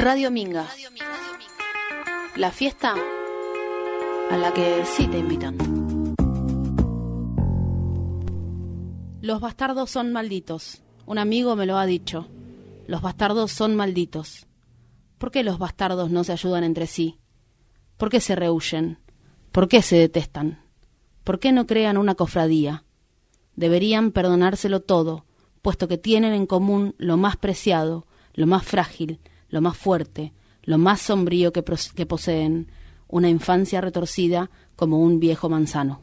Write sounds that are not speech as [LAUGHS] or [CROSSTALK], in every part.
Radio Minga. La fiesta a la que sí te invitan. Los bastardos son malditos. Un amigo me lo ha dicho. Los bastardos son malditos. ¿Por qué los bastardos no se ayudan entre sí? ¿Por qué se rehuyen? ¿Por qué se detestan? ¿Por qué no crean una cofradía? Deberían perdonárselo todo, puesto que tienen en común lo más preciado, lo más frágil, lo más fuerte, lo más sombrío que, que poseen, una infancia retorcida como un viejo manzano.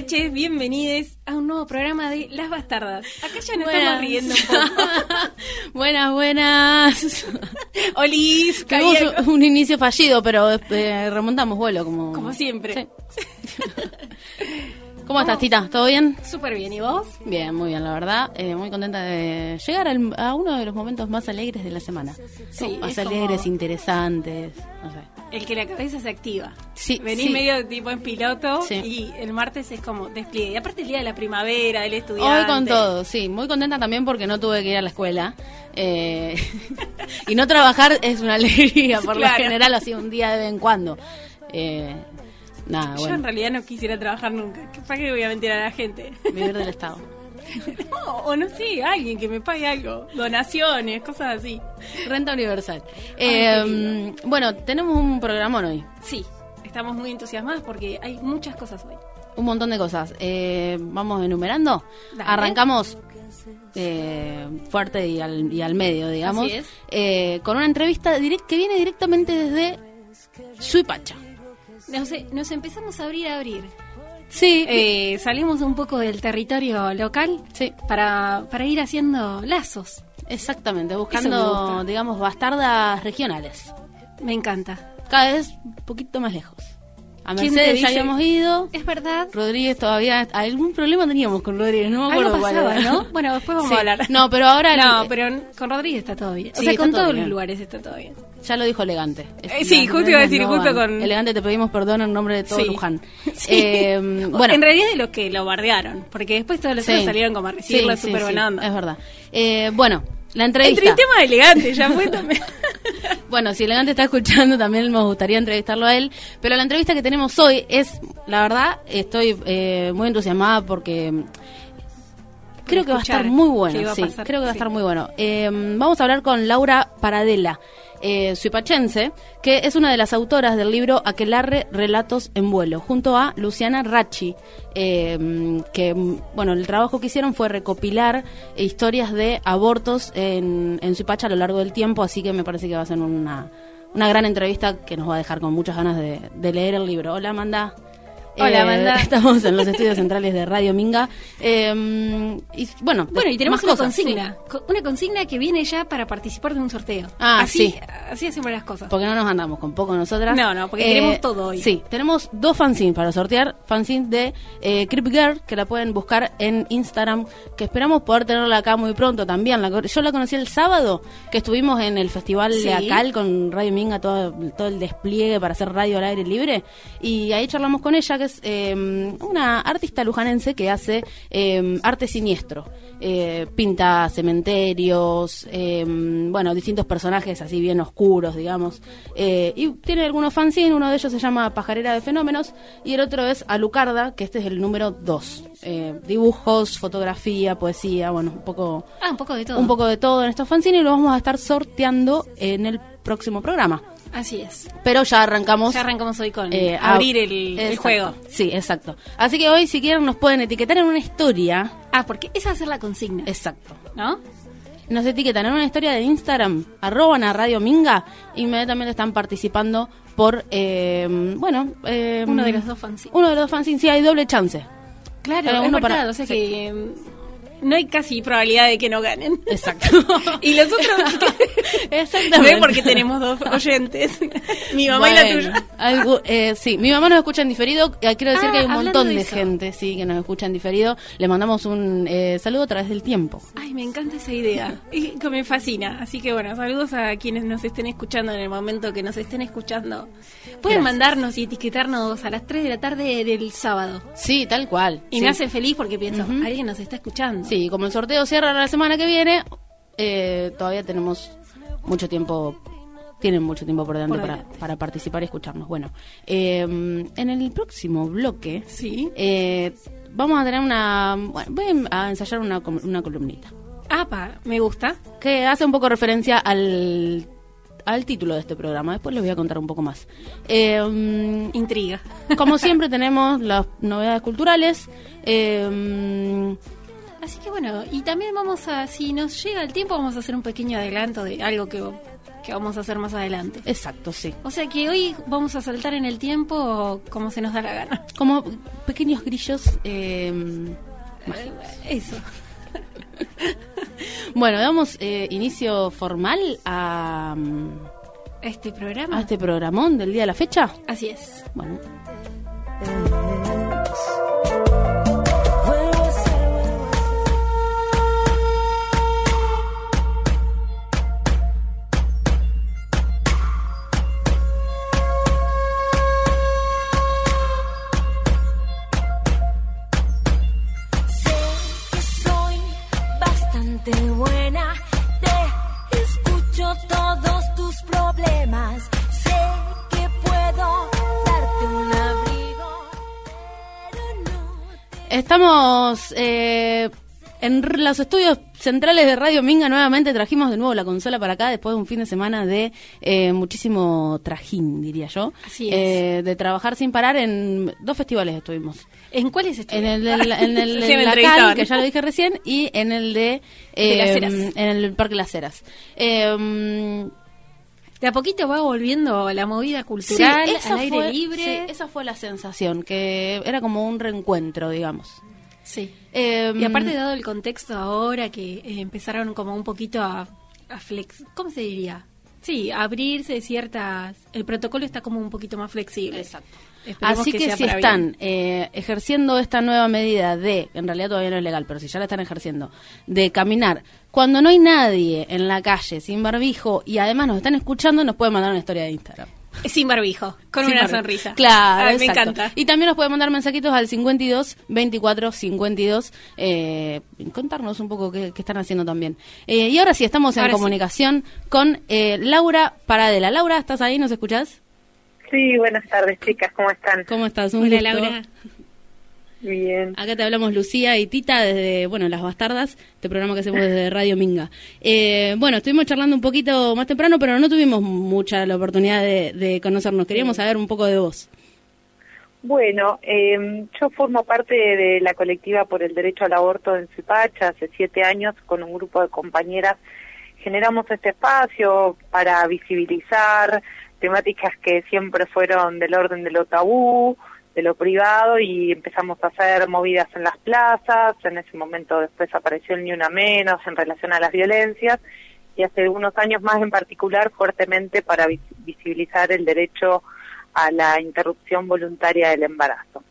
Noches, bienvenidos a un nuevo programa de Las Bastardas. Acá ya nos estamos riendo un poco. [LAUGHS] buenas, buenas. Olis, Tuvimos un inicio fallido, pero eh, remontamos vuelo como, como siempre. Sí. ¿Cómo estás, Tita? ¿Todo bien? Súper bien, ¿y vos? Bien, muy bien, la verdad. Eh, muy contenta de llegar al, a uno de los momentos más alegres de la semana. Sí, Más es alegres, como interesantes, no sé. El que la cabeza se activa. Sí, Venís sí. medio tipo en piloto Sí. y el martes es como despliegue. Y aparte el día de la primavera, del estudiante. Hoy con todo, sí. Muy contenta también porque no tuve que ir a la escuela. Eh, [LAUGHS] y no trabajar es una [LAUGHS] alegría, por Claro. lo general, así un día de vez en cuando. Eh, nada, Yo en realidad no quisiera trabajar nunca. ¿Qué- ¿Para qué voy a mentir a la gente? vivir del Estado. [LAUGHS] No, o no sé, alguien que me pague algo. Donaciones, cosas así. Renta universal. Eh, bueno, tenemos un programón hoy. Sí, estamos muy entusiasmados porque hay muchas cosas hoy. Un montón de cosas. Eh, vamos enumerando. Dale. Arrancamos eh, fuerte y al, y al medio, digamos. Así es. con una entrevista direct- que viene directamente desde Suipacha. No sé, nos empezamos a abrir, a abrir. Sí, Eh, salimos un poco del territorio local sí, para, para ir haciendo lazos. exactamente. Buscando, digamos, bastardas regionales. Me encanta. Cada vez un poquito más lejos. A ¿Quién te Mercedes ya habíamos ido. Es verdad. Rodríguez todavía. Algún problema teníamos con Rodríguez, no me acuerdo Algo cuál pasaba, era. ¿no? Bueno, después vamos Sí. a hablar. No, pero ahora. No, el- pero con Rodríguez está todo bien. Sí, o sea, con todo todos bien. los lugares está todo bien. Ya lo dijo elegante. Eh, sí, justo iba a decir, no justo con- Elegante, te pedimos perdón en nombre de todo Sí. Luján. [LAUGHS] Sí. [LAUGHS] Eh, bueno, en realidad de los que lo bardearon, porque después todos los otros salieron como a recibirlo, súper buena onda. Es verdad. Eh, bueno, la entrevista. Entrevistemos a elegante, ya fue también. [LAUGHS] Bueno, si Elegante está escuchando, también nos gustaría entrevistarlo a él. Pero la entrevista que tenemos hoy es, la verdad, estoy eh, muy entusiasmada porque creo que va a estar muy bueno. Sí, pasar, creo que va a estar muy bueno. Eh, vamos a hablar con Laura Paradela, eh, suipachense, que es una de las autoras del libro Aquelarre Relatos en Vuelo, junto a Luciana Rachi, eh, que, bueno, el trabajo que hicieron fue recopilar historias de abortos en, en Suipacha a lo largo del tiempo, así que me parece que va a ser una, una gran entrevista que nos va a dejar con muchas ganas de, de leer el libro. Hola, Amanda. Hola, Amanda. [LAUGHS] Estamos en los estudios centrales de Radio Minga. Eh, y bueno, Bueno, y tenemos una cosas, consigna. Co- Una consigna que viene ya para participar de un sorteo. Ah, así, sí. Así hacemos las cosas. Porque no nos andamos con poco nosotras. No, no, porque queremos todo hoy. Sí, tenemos dos fanzines para sortear. Fanzine de eh, Creep Girl, que la pueden buscar en Instagram, que esperamos poder tenerla acá muy pronto también. La yo la conocí el sábado, que estuvimos en el festival Sí. de Acal con Radio Minga, todo, todo el despliegue para hacer radio al aire libre. Y ahí charlamos con ella, que es eh, una artista lujanense que hace eh, arte siniestro. Eh, pinta cementerios, eh, bueno, distintos personajes así bien oscuros, digamos. Eh, y tiene algunos fanzines, uno de ellos se llama Pajarera de Fenómenos y el otro es Alucarda, que este es el número 2. dibujos, fotografía, poesía, bueno, un poco, Ah, un poco de todo. un poco de todo en estos fanzines y lo vamos a estar sorteando en el próximo programa. Así es. Pero ya arrancamos. Ya arrancamos hoy con eh, abrir el, juego. Sí, exacto. Así que hoy, si quieren, nos pueden etiquetar en una historia. Ah, porque esa va a ser la consigna. Exacto. ¿No? Nos etiquetan en una historia de Instagram, arroban a Radio Minga, inmediatamente están participando por, eh, bueno... eh, Uno de los dos fanzines. Uno de los fanzines, sí, hay doble chance. Claro, uno verdad, para- o sea sí. que no hay casi probabilidad de que no ganen. Exacto. [LAUGHS] y los otros, [LAUGHS] Exactamente. Porque tenemos dos [LAUGHS] oyentes, mi mamá y la tuya. Algo, eh, sí, mi mamá nos escucha en diferido. Eh, quiero decir Ah, que hay un montón de gente, sí, que nos escucha en diferido. Le mandamos un eh, saludo a través del tiempo. Ay, me encanta esa idea. Y que me fascina. Así que bueno, saludos a quienes nos estén escuchando en el momento que nos estén escuchando. Pueden Gracias. mandarnos y etiquetarnos a las 3 de la tarde del sábado. Sí, tal cual. Y sí. me hace feliz porque pienso, alguien nos está escuchando. Sí, como el sorteo cierra la semana que viene, eh, todavía tenemos mucho tiempo, tienen mucho tiempo por delante, Por para, participar y escucharnos. Bueno, eh, en el próximo bloque Sí. eh, vamos a tener una, bueno, voy a ensayar una, una columnita Apa, me gusta. que hace un poco referencia al, al título de este programa. Después les voy a contar un poco más. Eh, mm, Intriga. como [LAUGHS] siempre tenemos las novedades culturales. eh, Así que bueno, y también vamos a, si nos llega el tiempo, vamos a hacer un pequeño adelanto de algo que, que vamos a hacer más adelante. exacto, sí. O sea que hoy vamos a saltar en el tiempo como se nos da la gana. como pequeños grillos. eh, Eso. [LAUGHS] bueno, damos eh, inicio formal a, mm, Este programa. a este programón del día de la fecha. Así es. Bueno, estamos eh, en los estudios centrales de Radio Minga. Nuevamente trajimos de nuevo la consola para acá después de un fin de semana de eh, muchísimo trajín, diría yo. Así es. Eh, de trabajar sin parar en dos festivales estuvimos. ¿En cuál es este? En el, [LAUGHS] en el, Sí, entrevistaban. que ya lo dije recién, y en el de, De Las Heras. en el Parque Las Heras. Eh, De a poquito va volviendo la movida sí, cultural esa al aire fue- libre. sí, esa fue la sensación, que era como un reencuentro, digamos. Sí. Eh, Y aparte dado el contexto ahora que eh, empezaron como un poquito a, a flex, ¿cómo se diría? Sí, a abrirse ciertas, el protocolo está como un poquito más flexible. Exacto. Esperemos Así que, sea si están eh, ejerciendo esta nueva medida de, en realidad todavía no es legal, pero si ya la están ejerciendo, de caminar cuando no hay nadie en la calle sin barbijo y además nos están escuchando, nos pueden mandar una historia de Instagram. Sin barbijo, con Sin una barbijo. sonrisa. Claro, Ay, me encanta. Y también nos pueden mandar mensajitos al 52 24 52, eh, contarnos un poco qué, qué están haciendo también. Eh, y ahora sí, estamos en Ahora sí. comunicación con eh, Laura Paradela. Laura, ¿estás ahí? ¿Nos escuchás? Sí, buenas tardes, chicas, ¿cómo están? ¿Cómo estás? Un Hola gusto. Laura. Bien. Acá te hablamos Lucía y Tita desde, bueno, Las Bastardas, este programa que hacemos desde Radio Minga. Eh, bueno, estuvimos charlando un poquito más temprano, pero no tuvimos mucha la oportunidad de, de conocernos. Queríamos saber un poco de vos. Bueno, eh, yo formo parte de la colectiva por el derecho al aborto en Suipacha hace siete años con un grupo de compañeras. Generamos este espacio para visibilizar temáticas que siempre fueron del orden de lo tabú, de lo privado y empezamos a hacer movidas en las plazas. En ese momento después apareció el Ni Una Menos en relación a las violencias y hace unos años más en particular fuertemente para vis- visibilizar el derecho a la interrupción voluntaria del embarazo.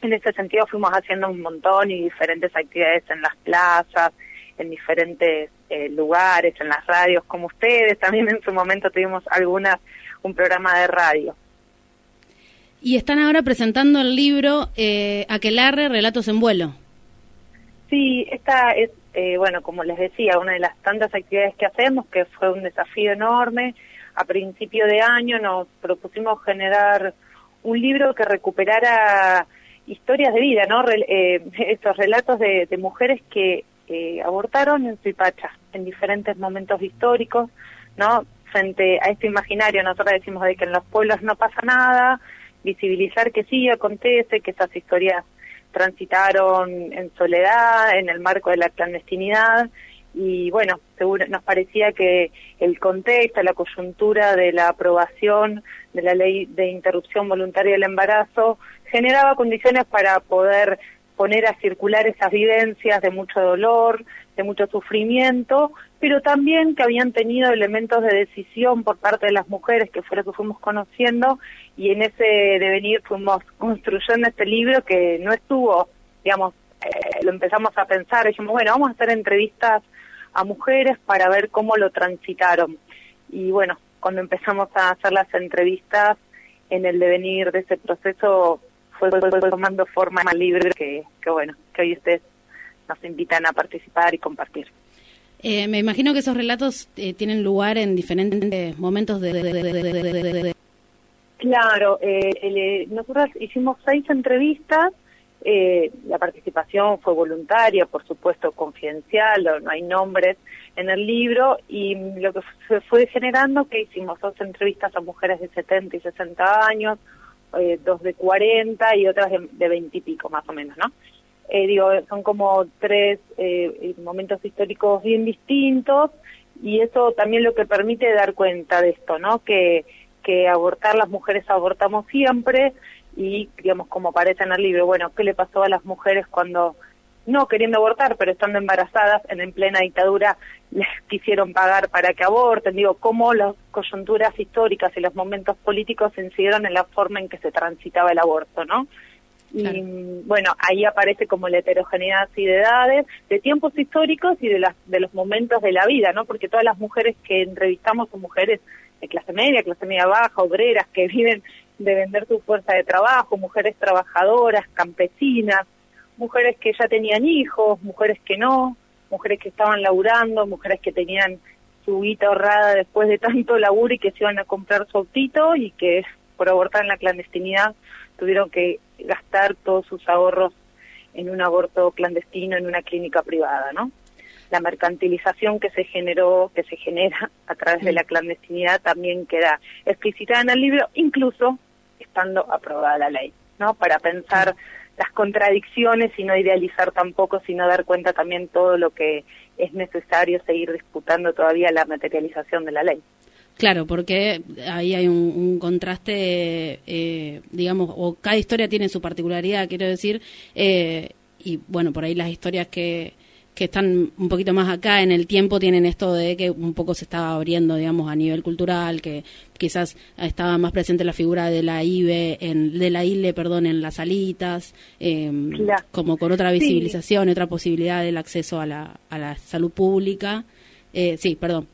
En ese sentido fuimos haciendo un montón y diferentes actividades en las plazas, en diferentes eh, lugares, en las radios, como ustedes. También en su momento tuvimos algunas, un programa de radio. Y están ahora presentando el libro eh, Aquelarre, Relatos en Vuelo. Sí, esta es, eh, bueno, como les decía, una de las tantas actividades que hacemos, que fue un desafío enorme. A principio de año nos propusimos generar un libro que recuperara historias de vida, ¿no? Rel- eh, [LAUGHS] estos relatos de, de mujeres que eh, abortaron en Suipacha, en diferentes momentos históricos, ¿no? Frente a este imaginario, nosotros decimos de que en los pueblos no pasa nada, visibilizar que sí acontece, que esas historias transitaron en soledad, en el marco de la clandestinidad, y bueno, seguro, nos parecía que el contexto, la coyuntura de la aprobación de la ley de interrupción voluntaria del embarazo generaba condiciones para poder poner a circular esas vivencias de mucho dolor, de mucho sufrimiento, pero también que habían tenido elementos de decisión por parte de las mujeres, que fue lo que fuimos conociendo, y en ese devenir fuimos construyendo este libro que no estuvo, digamos, eh, lo empezamos a pensar, dijimos, bueno, vamos a hacer entrevistas a mujeres para ver cómo lo transitaron. Y bueno, cuando empezamos a hacer las entrevistas en el devenir de ese proceso fue tomando forma libre que, que bueno, que hoy ustedes nos invitan a participar y compartir. Eh, me imagino que esos relatos eh, tienen lugar en diferentes momentos de... claro, eh, nosotros hicimos seis entrevistas, la participación fue voluntaria, por supuesto confidencial, no hay nombres en el libro, y lo que se fue generando que hicimos dos entrevistas a mujeres de 70 y 60 años, dos de 40 y otras de 20 y pico más o menos, ¿no? Eh, digo, son como tres eh, momentos históricos bien distintos y eso también lo que permite dar cuenta de esto, ¿no? Que, que abortar las mujeres abortamos siempre y, digamos, como aparece en el libro, bueno, ¿qué le pasó a las mujeres cuando no queriendo abortar, pero estando embarazadas en, en plena dictadura les quisieron pagar para que aborten, digo, cómo las coyunturas históricas y los momentos políticos incidieron en la forma en que se transitaba el aborto, ¿no? Y bueno, ahí aparece como la heterogeneidad de edades, de tiempos históricos y de, las, de los momentos de la vida, ¿no? Porque todas las mujeres que entrevistamos son mujeres de clase media, clase media baja, obreras, que [LAUGHS] viven de vender su fuerza de trabajo, mujeres trabajadoras, campesinas, mujeres que ya tenían hijos, mujeres que no, mujeres que estaban laburando, mujeres que tenían su guita ahorrada después de tanto laburo y que se iban a comprar su autito y que por abortar en la clandestinidad tuvieron que gastar todos sus ahorros en un aborto clandestino en una clínica privada, ¿no? La mercantilización que se generó, que se genera a través de la clandestinidad también queda explicitada en el libro, incluso estando aprobada la ley, ¿no? Para pensar las contradicciones y no idealizar tampoco, sino dar cuenta también todo lo que es necesario seguir disputando todavía la materialización de la ley. Claro, porque ahí hay un, contraste, eh, digamos, o cada historia tiene su particularidad, quiero decir, eh, y bueno, por ahí las historias que, que están un poquito más acá en el tiempo tienen esto de que un poco se estaba abriendo, digamos, a nivel cultural, que quizás estaba más presente la figura de la IBE, en, de la ILE, perdón, en las salitas, em, como con otra visibilización, otra posibilidad del acceso a la, a la salud pública. Eh, sí, perdón.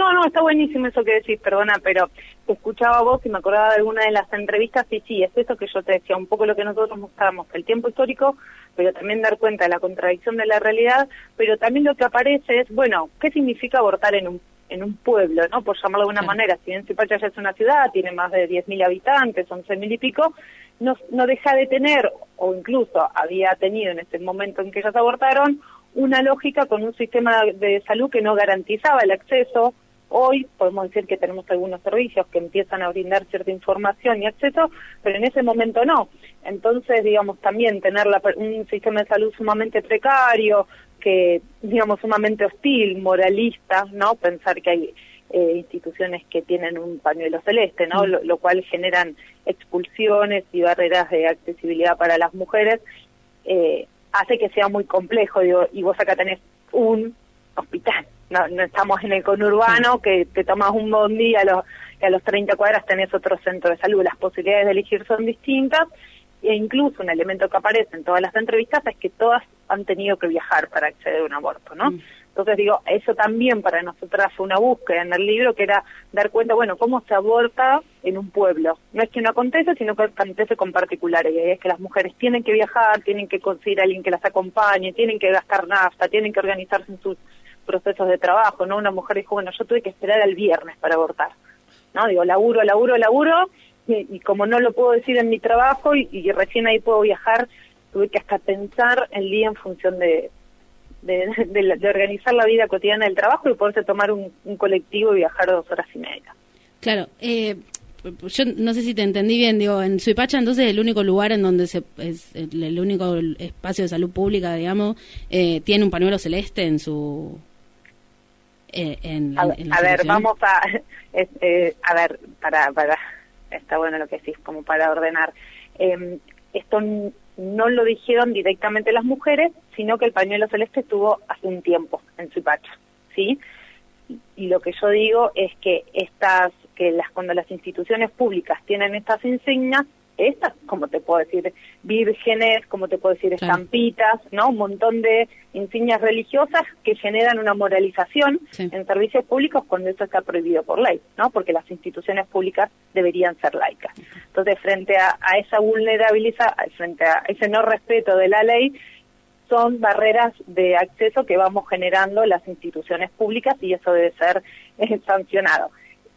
No, no, está buenísimo eso que decís, perdona, pero te escuchaba vos y me acordaba de alguna de las entrevistas y sí, es eso que yo te decía, un poco lo que nosotros mostramos, el tiempo histórico, pero también dar cuenta de la contradicción de la realidad, pero también lo que aparece es, bueno, ¿qué significa abortar en un en un pueblo, ¿no? Por llamarlo de alguna manera, si bien Zipacha ya es una ciudad, tiene más de 10.000 habitantes, 11.000 y pico, no, no deja de tener, o incluso había tenido en ese momento en que ellas abortaron, una lógica con un sistema de salud que no garantizaba el acceso Hoy podemos decir que tenemos algunos servicios que empiezan a brindar cierta información y acceso, pero en ese momento no. Entonces, digamos, también tener un sistema de salud sumamente precario, que, digamos, sumamente hostil, moralista, ¿no? Pensar que hay eh, instituciones que tienen un pañuelo celeste, ¿no? Mm. Lo, cual generan expulsiones y barreras de accesibilidad para las mujeres, eh, hace que sea muy complejo, digo, y vos acá tenés un hospital, no, no estamos en el conurbano que te tomas un bondi a los, y a los 30 cuadras tenés otro centro de salud. Las posibilidades de elegir son distintas e incluso un elemento que aparece en todas las entrevistas es que todas han tenido que viajar para acceder a un aborto, ¿no? Mm. Entonces digo, eso también para nosotras fue una búsqueda en el libro que era dar cuenta, bueno, cómo se aborta en un pueblo. No es que no acontece, sino que acontece con particulares. Y es que las mujeres tienen que viajar, tienen que conseguir a alguien que las acompañe, tienen que gastar nafta, tienen que organizarse en sus procesos de trabajo, ¿no? Una mujer dijo, bueno, yo tuve que esperar al viernes para abortar, ¿no? Digo, laburo, laburo, laburo, y, como no lo puedo decir en mi trabajo y, recién ahí puedo viajar, tuve que hasta pensar el día en función de, de, organizar la vida cotidiana del trabajo y poderse tomar un, colectivo y viajar dos horas y media. Claro, eh, yo no sé si te entendí bien, digo, en Suipacha entonces el único lugar en donde se es el, único espacio de salud pública, digamos, eh, tiene un pañuelo celeste en su eh, a, ver, vamos a, [LAUGHS] eh, a ver, para, para, está bueno lo que decís, como para ordenar. Em, esto no lo dijeron directamente las mujeres, sino que el pañuelo celeste estuvo hace un tiempo en Suipacha, ¿sí? Y lo que yo digo es que estas, que las, cuando las instituciones públicas tienen estas insignias, estas, como te puedo decir, vírgenes, como te puedo decir, estampitas, ¿no? Un montón de insignias religiosas que generan una moralización Sí. en servicios públicos cuando eso está prohibido por ley, ¿no? Porque las instituciones públicas deberían ser laicas. Entonces, frente a, a esa vulnerabilidad, frente a ese no respeto de la ley, son barreras de acceso que vamos generando las instituciones públicas y eso debe ser eh, sancionado.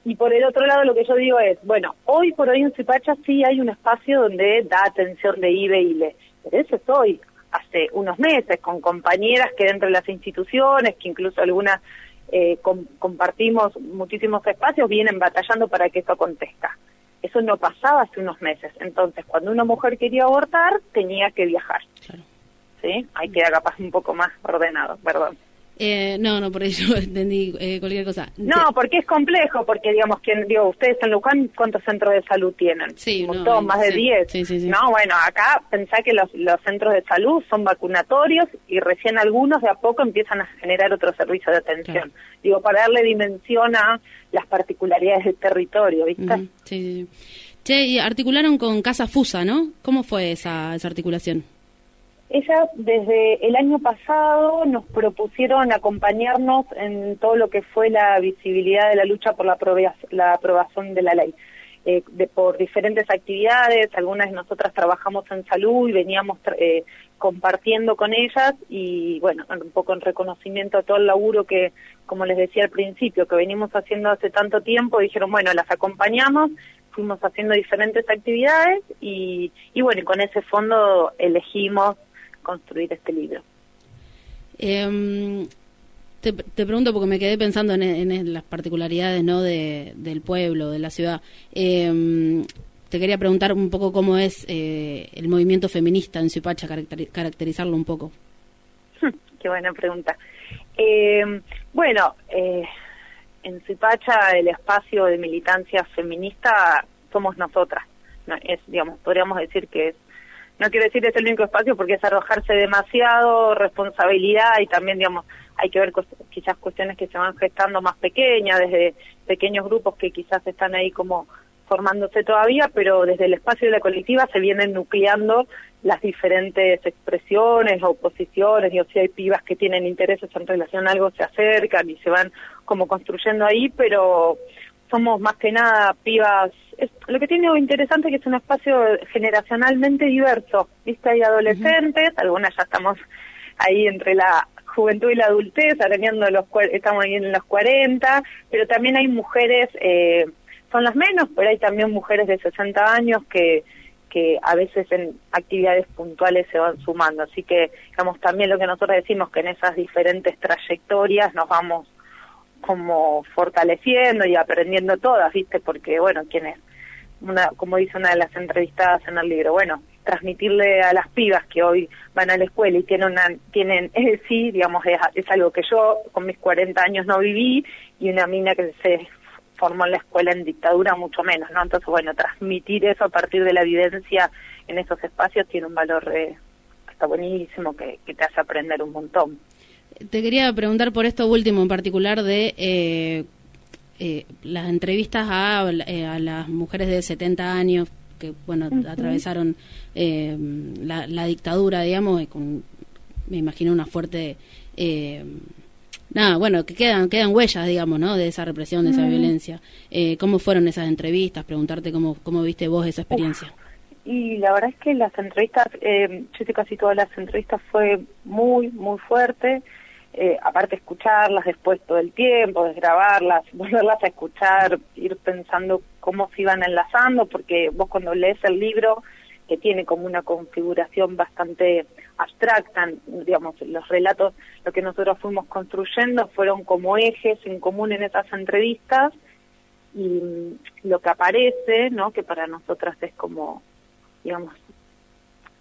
Y por el otro lado lo que yo digo es, bueno, hoy por hoy en Cipacha sí hay un espacio donde da atención de IBE y LE, pero eso es hoy, hace unos meses, con compañeras que dentro de las instituciones, que incluso algunas eh, com- compartimos muchísimos espacios, vienen batallando para que eso acontezca. Eso no pasaba hace unos meses. Entonces, cuando una mujer quería abortar, tenía que viajar. Claro. ¿Sí? Ahí queda capaz un poco más ordenado, perdón. Eh, no, no, por eso [LAUGHS] entendí eh, cualquier cosa. No, porque es complejo, porque digamos, que digo, ustedes en Luján, ¿cuántos centros de salud tienen? Sí, un no, más de sí, 10. sí, sí, sí. No, bueno, acá pensá que los, los centros de salud son vacunatorios y recién algunos de a poco empiezan a generar otro servicio de atención. Claro. Digo, para darle dimensión a las particularidades del territorio, ¿viste? Sí, sí. Che, y articularon con Casa Fusa, ¿no? ¿Cómo fue esa, esa articulación? Ellas desde el año pasado nos propusieron acompañarnos en todo lo que fue la visibilidad de la lucha por la, la aprobación de la ley. Eh, de, por diferentes actividades, algunas de nosotras trabajamos en salud y veníamos eh, compartiendo con ellas y bueno, un poco en reconocimiento a todo el laburo que, como les decía al principio, que venimos haciendo hace tanto tiempo, dijeron, bueno, las acompañamos, fuimos haciendo diferentes actividades y, y bueno, con ese fondo elegimos construir este libro. Eh, te, te pregunto porque me quedé pensando en, en las particularidades ¿no? de, del pueblo, de la ciudad. Eh, te quería preguntar un poco cómo es eh, el movimiento feminista en Suipacha, caracteri- caracterizarlo un poco. [LAUGHS] Qué buena pregunta. Eh, bueno, eh, en Zipacha el espacio de militancia feminista somos nosotras. No, es, digamos, podríamos decir que es, no quiero decir es el único espacio porque es arrojarse demasiado responsabilidad y también, digamos, hay que ver quizás cuestiones que se van gestando más pequeñas, desde pequeños grupos que quizás están ahí como formándose todavía, pero desde el espacio de la colectiva se vienen nucleando las diferentes expresiones o posiciones, y o si hay pibas que tienen intereses en relación a algo, se acercan y se van como construyendo ahí, pero somos más que nada pibas, es, lo que tiene interesante es que es un espacio generacionalmente diverso, viste, hay adolescentes, algunas ya estamos ahí entre la juventud y la adultez, arañando los, estamos ahí en los 40, pero también hay mujeres, eh, son las menos, pero hay también mujeres de 60 años que, que a veces en actividades puntuales se van sumando. Así que, digamos, también lo que nosotros decimos que en esas diferentes trayectorias nos vamos como fortaleciendo y aprendiendo todas, ¿viste? Porque, bueno, quienes, una, como dice una de las entrevistadas en el libro, bueno, transmitirle a las pibas que hoy van a la escuela y tienen una, tienen, eh, sí, digamos, es, algo que yo con mis 40 años no viví y una mina que se formó en la escuela en dictadura mucho menos, ¿no? Entonces, bueno, transmitir eso a partir de la evidencia en esos espacios tiene un valor eh, está buenísimo, que, que te hace aprender un montón. Te quería preguntar por esto último en particular de eh, eh, las entrevistas a, eh, a las mujeres de 70 años que, bueno, atravesaron eh, la, la dictadura, digamos, y con, me imagino una fuerte... Eh, nada, bueno, que quedan quedan huellas, digamos, ¿no? De esa represión, de esa violencia. Eh, ¿Cómo fueron esas entrevistas? Preguntarte cómo, cómo viste vos esa experiencia. Y la verdad es que las entrevistas, eh, yo hice casi todas las entrevistas, fue muy, muy fuerte. Eh, aparte escucharlas después todo el tiempo, desgrabarlas, [LAUGHS] volverlas a escuchar, ir pensando cómo se iban enlazando, porque vos cuando lees el libro, que tiene como una configuración bastante abstracta, digamos, los relatos, lo que nosotros fuimos construyendo fueron como ejes en común en esas entrevistas y lo que aparece, ¿no? Que para nosotras es como, digamos,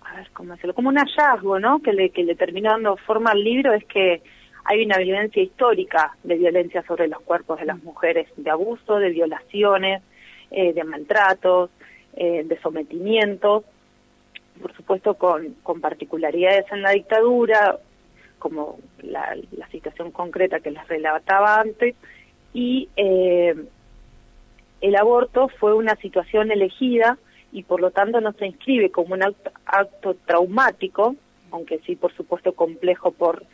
a ver cómo decirlo, como un hallazgo, ¿no? Que le, que le terminó dando forma al libro es que hay una evidencia histórica de violencia sobre los cuerpos de las mujeres, de abuso, de violaciones, eh, de maltratos, eh, de sometimientos, por supuesto con, con particularidades en la dictadura, como la, la situación concreta que les relataba antes, y eh, el aborto fue una situación elegida y por lo tanto no se inscribe como un acto, acto traumático, aunque sí por supuesto complejo por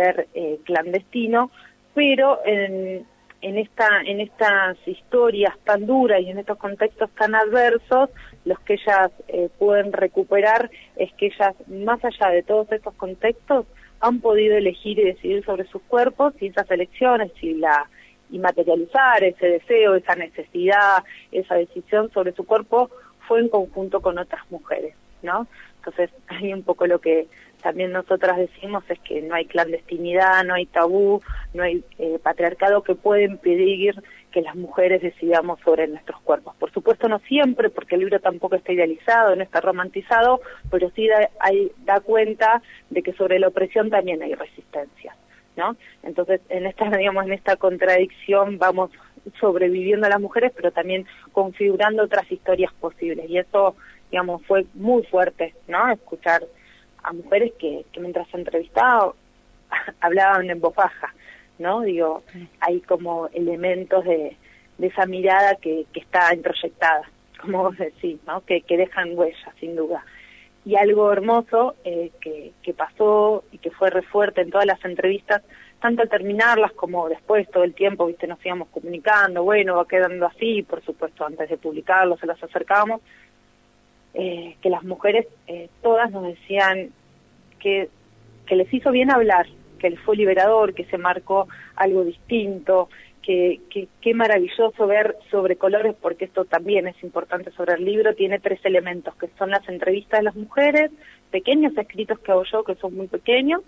ser eh, clandestino, pero en, en, esta, en estas historias tan duras y en estos contextos tan adversos, los que ellas eh, pueden recuperar es que ellas, más allá de todos estos contextos, han podido elegir y decidir sobre sus cuerpos y esas elecciones y la y materializar ese deseo, esa necesidad, esa decisión sobre su cuerpo fue en conjunto con otras mujeres, ¿no? Entonces, [LAUGHS] hay un poco lo que también nosotras decimos es que no hay clandestinidad, no hay tabú, no hay eh, patriarcado que pueda impedir que las mujeres decidamos sobre nuestros cuerpos. Por supuesto no siempre, porque el libro tampoco está idealizado, no está romantizado, pero sí da, hay, da cuenta de que sobre la opresión también hay resistencia, ¿no? Entonces, en esta, [LAUGHS] digamos, en esta contradicción vamos sobreviviendo a las mujeres, pero también configurando otras historias posibles. Y eso, digamos, fue muy fuerte, ¿no? Escuchar a mujeres que, que mientras entrevistaba [LAUGHS] hablaban en voz baja, ¿no? Digo, hay como elementos de, de esa mirada que, que está introyectada, como vos decís, ¿no? Que, que dejan huellas, sin duda. Y algo hermoso eh, que, que pasó y que fue re fuerte en todas las entrevistas, tanto al terminarlas como después, todo el tiempo, viste, nos íbamos comunicando, bueno, va quedando así, por supuesto, antes de publicarlo se las acercábamos, eh, que las mujeres eh, todas nos decían que, que les hizo bien hablar, que les fue liberador, que se marcó algo distinto, que qué maravilloso ver sobre colores, porque esto también es importante sobre el libro, tiene tres elementos, que son las entrevistas de las mujeres, pequeños escritos que hago yo, que son muy pequeños,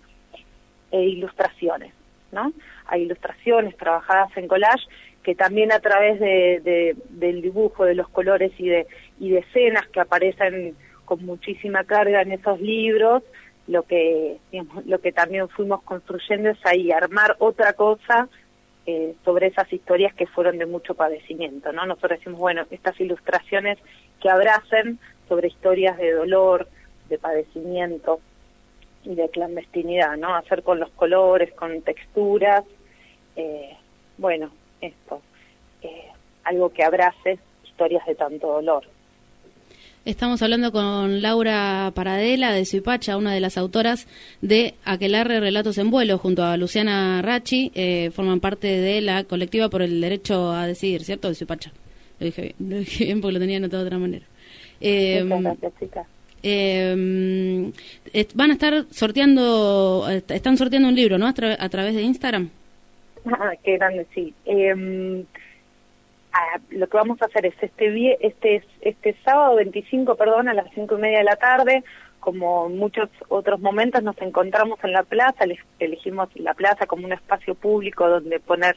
e ilustraciones, ¿no? Hay ilustraciones trabajadas en collage que también a través de, de, del dibujo, de los colores y de, y de escenas que aparecen con muchísima carga en esos libros, lo que, digamos, lo que también fuimos construyendo es ahí armar otra cosa eh, sobre esas historias que fueron de mucho padecimiento, ¿no? Nosotros decimos, bueno, estas ilustraciones que abracen sobre historias de dolor, de padecimiento y de clandestinidad, ¿no? Hacer con los colores, con texturas, eh, bueno, esto, eh, algo que abrace historias de tanto dolor. Estamos hablando con Laura Paradela de Suipacha, una de las autoras de Aquelarre Relatos en Vuelo, junto a Luciana Rachi, eh, forman parte de la colectiva por el derecho a decidir, ¿cierto? De Suipacha. Lo dije bien, lo dije bien porque lo tenía anotado de otra manera. Eh, eh, van a estar sorteando, están sorteando un libro, ¿no? A, tra a través de Instagram. [LAUGHS] Qué grande, sí. Eh, ah, lo que vamos a hacer es este este este sábado 25, perdón, a las cinco y media de la tarde, como muchos otros momentos nos encontramos en la plaza, elegimos la plaza como un espacio público donde poner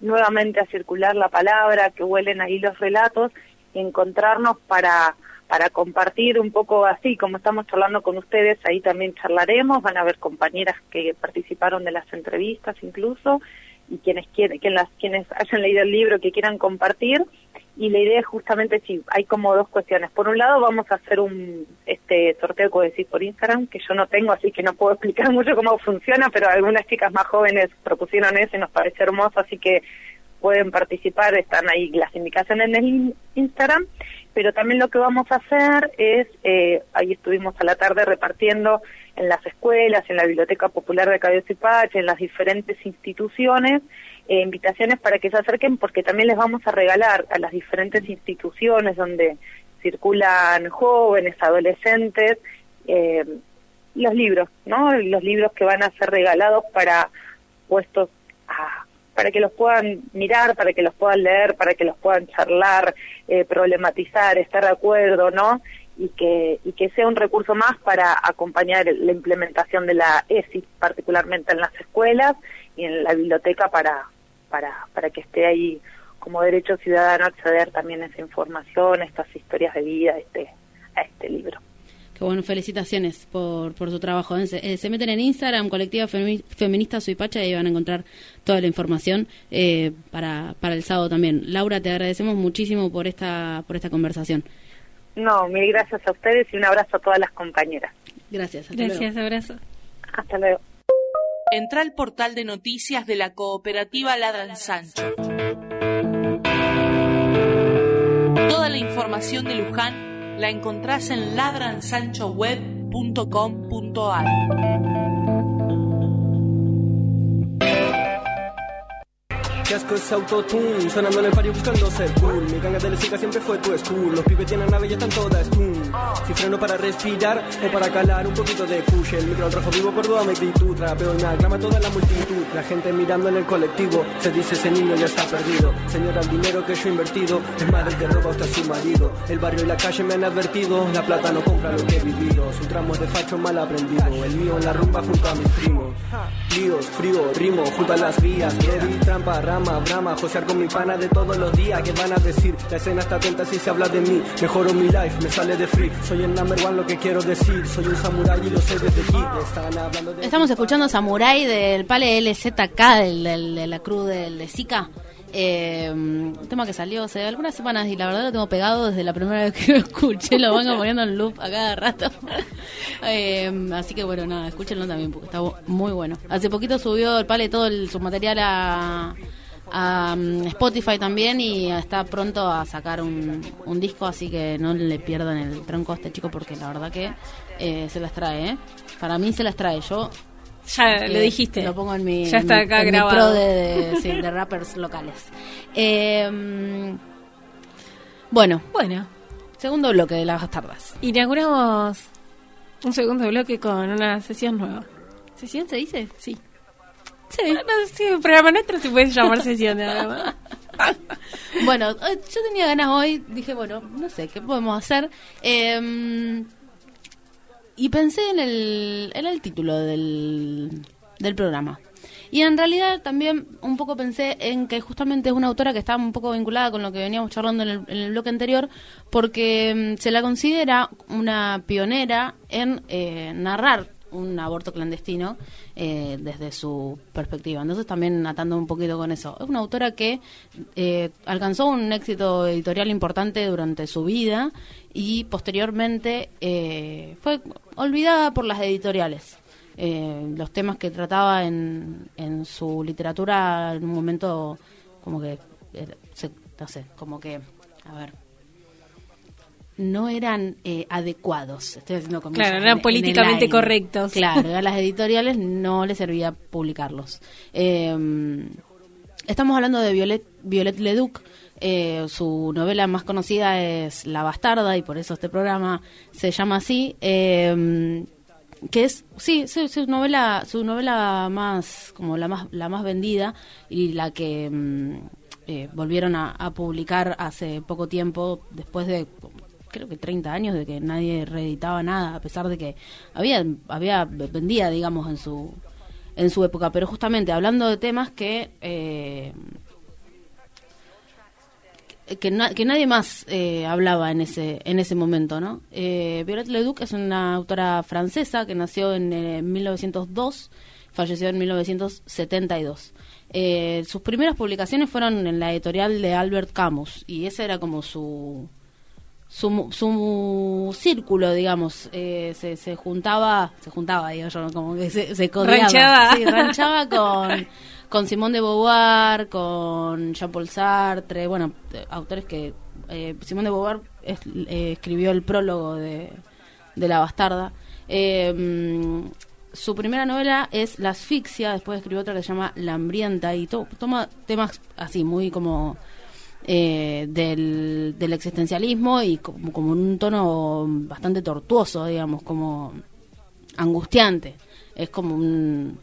nuevamente a circular la palabra, que huelen ahí los relatos y encontrarnos para para compartir un poco así, como estamos charlando con ustedes, ahí también charlaremos, van a haber compañeras que participaron de las entrevistas incluso, y quienes quieren, quien las, quienes hayan leído el libro que quieran compartir, y la idea es justamente sí, hay como dos cuestiones. Por un lado vamos a hacer un este sorteo que decís por Instagram, que yo no tengo, así que no puedo [LAUGHS] explicar mucho cómo funciona, pero algunas chicas más jóvenes propusieron eso y nos parece hermoso, así que pueden participar, están ahí las indicaciones en el Instagram pero también lo que vamos a hacer es, eh, ahí estuvimos a la tarde repartiendo en las escuelas, en la Biblioteca Popular de Cabello Pache, en las diferentes instituciones, eh, invitaciones para que se acerquen porque también les vamos a regalar a las diferentes instituciones donde circulan jóvenes, adolescentes, eh, los libros, ¿no? Los libros que van a ser regalados para puestos a para que los puedan mirar, para que los puedan leer, para que los puedan charlar, eh, problematizar, estar de acuerdo, ¿no? Y que, y que sea un recurso más para acompañar la implementación de la ESI, particularmente en las escuelas y en la biblioteca para, para, para que esté ahí como derecho ciudadano acceder también a esa información, a estas historias de vida, este, bueno, felicitaciones por, por su trabajo. ¿eh? Se, eh, se meten en Instagram, Colectiva Feminista Suipacha, y van a encontrar toda la información eh, para, para el sábado también. Laura, te agradecemos muchísimo por esta, por esta conversación. No, mil gracias a ustedes y un abrazo a todas las compañeras. Gracias. hasta Gracias, luego. abrazo. Hasta luego. Entra al portal de noticias de la cooperativa Ladran Sancho. Toda la información de Luján la encontrás en ladransanchoweb.com.ar. Qué asco es autotune, sonando en el barrio buscando ser cool. Mi ganga de lesica siempre fue tu school. Los pibes tienen nave y están todas tune. Si freno para respirar o para calar un poquito de push. El micro rojo vivo por toda mi actitud. Trapeo y me aclama toda la multitud. La gente mirando en el colectivo. Se dice ese niño ya está perdido. Señora, el dinero que yo he invertido es más del que roba hasta su marido. El barrio y la calle me han advertido. La plata no compra lo que he vivido. Su tramo de facho mal aprendido. El mío en la rumba junto a mis primos. Líos, frío, rimo, junto a las vías. Heavy, trampa, rama, ¿Qué van a. Estamos escuchando Samurai del Pale LZK, del, del- de la cruz del de Zika. Eh, un tema que salió hace algunas semanas y la verdad lo tengo pegado desde la primera vez que lo escuché. Lo vengo poniendo en loop a cada rato. [LAUGHS] Eh, así que bueno, nada, escúchenlo también porque está muy bueno. Hace poquito subió el Pale todo el- su material a, a, mm, Spotify también y está pronto a sacar un, un disco, así que no le pierdan el tronco a este chico porque la verdad que eh, se las trae, ¿eh? Para mí se las trae. Yo Ya eh, lo dijiste. Lo pongo en mi, Ya está en mi- acá mi grabado. pro de, de- sí, de rappers locales. Eh, mm, bueno, Bueno, segundo bloque de las bastardas. inauguramos un segundo bloque con una sesión nueva. ¿Sesión se dice? Sí. Sí, no, sí, programa nuestro se puede llamar sesión de nada más. [LAUGHS] Bueno, eh, yo tenía ganas hoy, dije, bueno, no sé, ¿qué podemos hacer? Eh, y pensé en el, en el título del, del programa. Y en realidad también un poco pensé en que justamente es una autora que está un poco vinculada con lo que veníamos charlando en el, en el bloque anterior, porque mm, se la considera una pionera en eh, narrar un aborto clandestino eh, desde su perspectiva. Entonces también atando un poquito con eso. Es una autora que eh, alcanzó un éxito editorial importante durante su vida y posteriormente eh, fue olvidada por las editoriales. Eh, los temas que trataba en, su literatura en un momento como que, era- se- no sé, como que, a ver, no eran eh, adecuados. Estoy haciendo comillas Claro, eran en políticamente correctos. Claro, a [LAUGHS] las editoriales no les servía publicarlos. Eh, estamos hablando de Violet, Violet Leduc. Eh, su novela más conocida es La Bastarda y por eso este programa se llama así. Eh, que es sí su, su novela su novela más como la más la más vendida y la que mm, eh, volvieron a, a publicar hace poco tiempo después de creo que 30 años de que nadie reeditaba nada a pesar de que había había vendía digamos en su en su época pero justamente hablando de temas que eh, que, na- que nadie más eh, hablaba en ese en ese momento, ¿no? Eh, Violette Leduc es una autora francesa que nació en eh, 1902, falleció en 1972. Eh, sus primeras publicaciones fueron en la editorial de Albert Camus y ese era como su su, su círculo, digamos, eh, se, se juntaba, se juntaba, digo yo, como que se, se. Ranchaba. Sí, ranchaba con, con Simone de Beauvoir, con Jean-Paul Sartre, bueno, autores que... Eh, Simone de Beauvoir es- eh, escribió el prólogo de, de La Bastarda. Eh, mm, su primera novela es La asfixia, después escribió otra que se llama La hambrienta y to- toma temas así, muy como eh, del, del existencialismo y como, como en un tono bastante tortuoso, digamos, como angustiante. Es como un...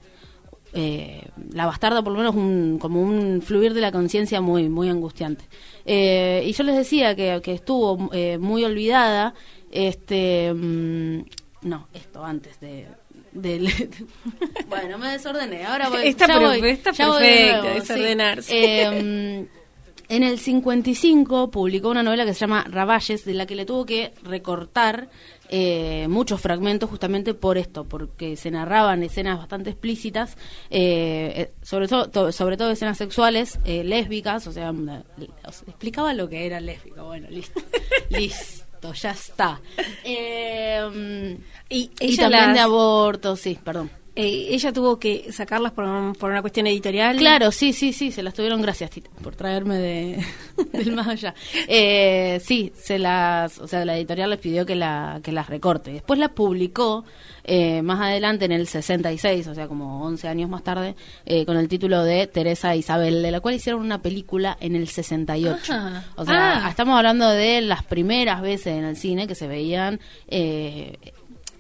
eh, la bastarda por lo menos un, como un fluir de la conciencia muy muy angustiante Eh, y yo les decía que, que estuvo eh, muy olvidada este mm, no esto antes de del [LAUGHS] bueno me desordené ahora voy Está ya per- voy, está ya voy de perfecto, nuevo, sí. desordenarse. En el 55 publicó una novela que se llama Raballes, de la que le tuvo que recortar eh, muchos fragmentos justamente por esto, porque se narraban escenas bastante explícitas, eh, eh, sobre, todo, to- sobre todo escenas sexuales, eh, lésbicas, o sea, mm, explicaba lo que era lésbico, bueno, listo. [LAUGHS] listo. Ya está. Eh, Y y también las- de aborto, sí, perdón. Eh, ella tuvo que sacarlas por, un- por una cuestión editorial. Claro, sí, sí, sí, se las tuvieron. Gracias, Tita, por traerme de, [LAUGHS] del más allá. Eh, sí, se las, o sea, la editorial les pidió que, la, que las recorte. Después las publicó eh, más adelante en el 66, o sea, como 11 años más tarde, eh, con el título de Teresa Isabel, de la cual hicieron una película en el 68. Ajá. O sea, Ah. estamos hablando de las primeras veces en el cine que se veían.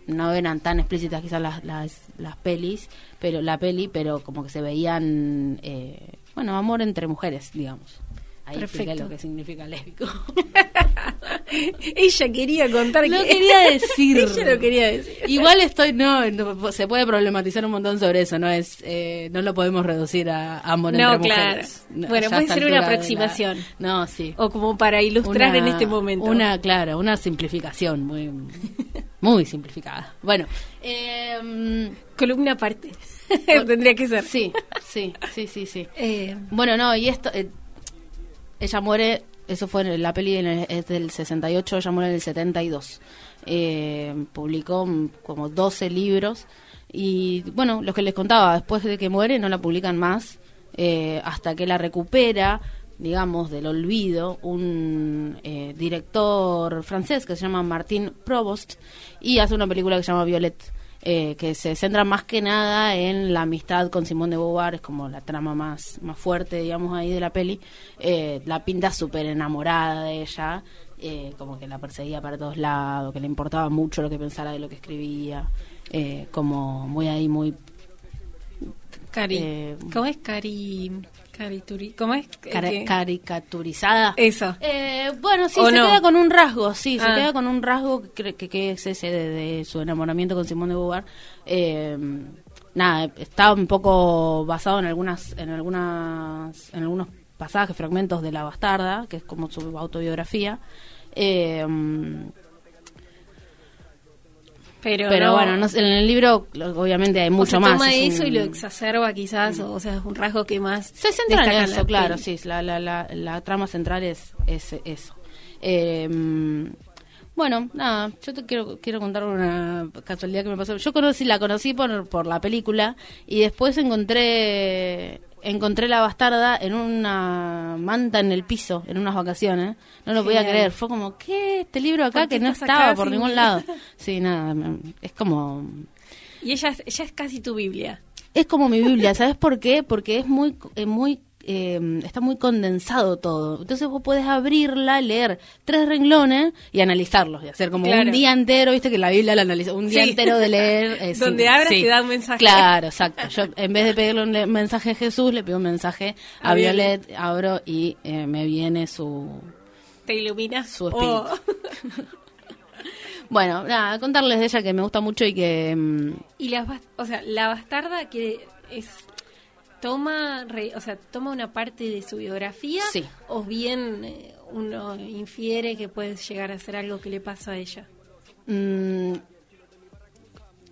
No eran tan explícitas quizás las, las, las pelis, pero la peli, pero como que se veían, eh, bueno, amor entre mujeres, digamos. Ahí Perfecto. lo que significa lésbico. [LAUGHS] ella quería contar Lo que... quería decir. [LAUGHS] ella lo quería decir. Igual estoy, no, no, se puede problematizar un montón sobre eso, no es, eh, no lo podemos reducir a amor No, entre claro. mujeres. No, Bueno, ya a puede ser una la- aproximación. No, sí. O como para ilustrar Una- en este momento. Una, claro, una simplificación muy, [LAUGHS] muy simplificada. Bueno, eh, columna aparte. [LAUGHS] [LAUGHS] Tendría que ser. sí, sí, sí, sí, sí. Eh, Bueno, no, y esto, eh, ella muere, eso fue en la peli en el- es del 68, ella muere en el 72. Eh, publicó como 12 libros y bueno, lo que les contaba, después de que muere no la publican más eh, hasta que la recupera, digamos, del olvido un eh, director francés que se llama Martin Provost y hace una película que se llama Violet eh, que se centra más que nada en la amistad con Simón de Beauvoir, es como la trama más, más fuerte, digamos, ahí de la peli. Eh, la pinta súper enamorada de ella, eh, como que la perseguía para todos lados, que le importaba mucho lo que pensara de lo que escribía, eh, como muy ahí, muy... Cari. Eh, ¿Cómo es Cari? Carituri. ¿Cómo es? Eh, caricaturizada. Eso. Eh, bueno, sí, ¿O se no? queda con un rasgo, sí, se Ah. queda con un rasgo que, que, que es ese de, de su enamoramiento con Simón de Beauvoir. Eh, nada, está un poco basado en algunas, en algunas, en algunos pasajes, fragmentos de La Bastarda, que es como su autobiografía. Eh, Pero, pero no- bueno, no en el libro obviamente hay o mucho sea, más. toma es eso un- y lo exacerba quizás, o, o sea, es un rasgo que más... Se centra en eso, claro, sí, la, la, la, la trama central es, es eso. Eh, bueno, nada, yo te quiero, quiero contar una casualidad que me pasó. Yo conocí, la conocí por, por la película y después encontré encontré la bastarda en una manta en el piso, en unas vacaciones. No lo podía creer. Fue como, ¿qué? Este libro acá ¿Por qué que no estaba por ningún mí? lado. [LAUGHS] Sí, nada, es como Y ella, es- ella es casi tu Biblia. es como mi Biblia, ¿sabes por qué? Porque es muy, muy, eh, está muy condensado todo. Entonces vos podés abrirla, leer tres renglones y analizarlos y hacer como Claro. un día entero, viste que la Biblia la analiza, un día Sí. entero de leer. eh, [LAUGHS] sí, Donde abras sí. te da un mensaje. Claro, exacto. Yo en vez de pedirle un mensaje a Jesús, le pido un mensaje a, A Violet, abro y eh, me viene su... ¿Te ilumina? Su espíritu. Oh. [LAUGHS] Bueno, nada, contarles de ella que me gusta mucho y que... mm, Y la, o sea, la bastarda que es toma, re- o sea, toma una parte de su biografía Sí. o bien eh, uno infiere que puede llegar a ser algo que le pasa a ella. Mm,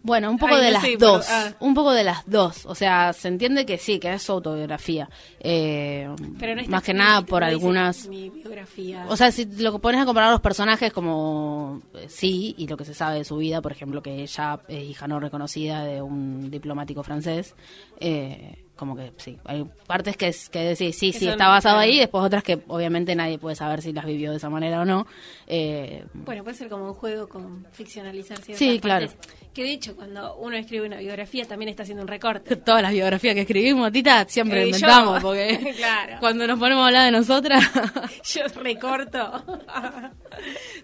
bueno, un poco Ay, de no las pero, dos. ah. Un poco de las dos. O sea, se entiende que sí, que es su autobiografía. Eh, Pero no más que nada por algunas. Mi biografía. O sea, si lo que pones a comparar los personajes como eh, sí, y lo que se sabe de su vida, por ejemplo, que ella es hija no reconocida de un diplomático francés, eh, como que sí, hay partes que, es, que decís, sí, Que sí, está basado claro. ahí, después otras que obviamente nadie puede saber si las vivió de esa manera o no. Eh, Bueno, puede ser como un juego con ficcionalizar ciertas Sí, claro. partes. Que de hecho, cuando uno escribe una biografía, también está haciendo un recorte. [LAUGHS] todas las biografías que escribimos, Tita, siempre Eh, inventamos, yo. porque [LAUGHS] Claro. cuando nos ponemos a hablar de nosotras, [LAUGHS] Yo recorto.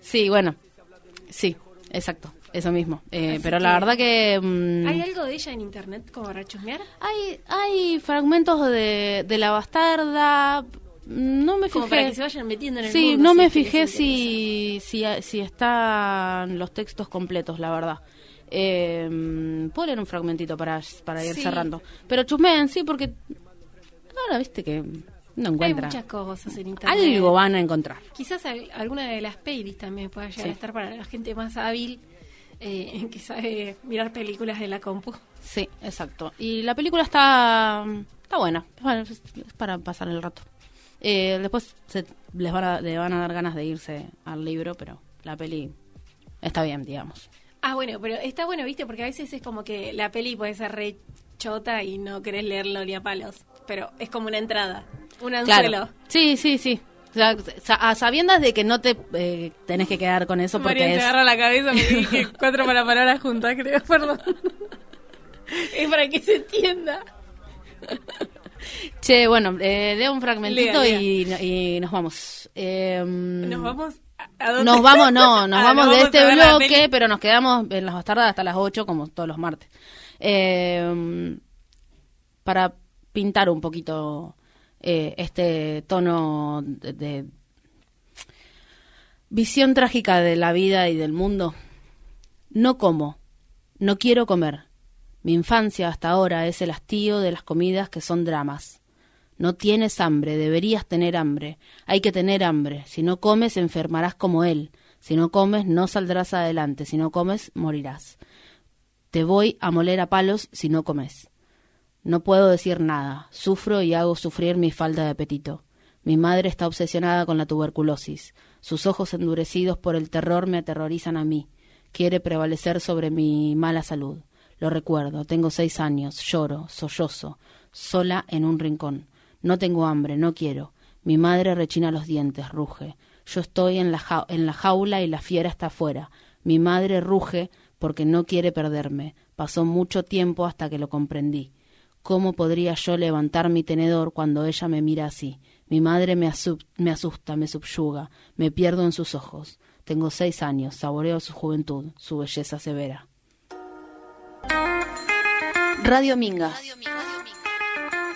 sí, bueno, sí, exacto, eso mismo. Eh, pero la verdad que mm, ¿Hay algo de ella en internet como para chusmear? hay, hay fragmentos de, de la bastarda, no me Como para fijé. que se vayan metiendo en el Sí, mundo, no si me fijé si, si, si están los textos completos, la verdad. Eh, Puedo leer un fragmentito para, para ir Sí. cerrando. Pero chusmeen, sí, porque ahora viste que no Hay encuentran. muchas cosas en internet. Algo van a encontrar. Quizás al- alguna de las pelis también pueda llegar Sí. a estar para la gente más hábil eh, [LAUGHS] que sabe mirar películas de la compu. Sí, exacto. Y la película está, está buena. Es, es para pasar el rato. Eh, después se, les van a, le van a dar ganas de irse al libro, pero la peli está bien, digamos. Ah, bueno, pero está bueno, ¿viste? Porque a veces es como que la peli puede ser re chota y no querés leerlo ni a palos. Pero es como una entrada, un anzuelo. Claro. Sí, sí, sí. O sea, a sabiendas de que no te eh, tenés que quedar con eso porque María es... se agarra la cabeza porque dije [LAUGHS] cuatro para palabras juntas, creo, perdón. es para que se entienda. Che, bueno, eh, leo un fragmentito Lea, Y, y nos vamos. Eh, Nos vamos a, dónde? Nos vamos, no, nos [LAUGHS] Ah, vamos de este bloque, pero nos quedamos en las bastardas hasta las 8, como todos los martes. Eh, para pintar un poquito eh, este tono de, de visión trágica de la vida y del mundo. No como, no quiero comer. Mi infancia hasta ahora es el hastío de las comidas que son dramas. No tienes hambre, deberías tener hambre. Hay que tener hambre. Si no comes, enfermarás como él. Si no comes, no saldrás adelante. Si no comes, morirás. Te voy a moler a palos si no comes. No puedo decir nada. Sufro y hago sufrir mi falta de apetito. Mi madre está obsesionada con la tuberculosis. Sus ojos endurecidos por el terror me aterrorizan a mí. Quiere prevalecer sobre mi mala salud. Lo recuerdo. Tengo seis años. Lloro, sollozo, sola en un rincón. No tengo hambre, no quiero. Mi madre rechina los dientes, ruge. Yo estoy en la, jau- en la jaula y la fiera está afuera. Mi madre ruge porque no quiere perderme. Pasó mucho tiempo hasta que lo comprendí. ¿Cómo podría yo levantar mi tenedor cuando ella me mira así? Mi madre me, asu- me asusta, me subyuga, me pierdo en sus ojos. Tengo seis años, saboreo su juventud, su belleza severa. Radio Minga.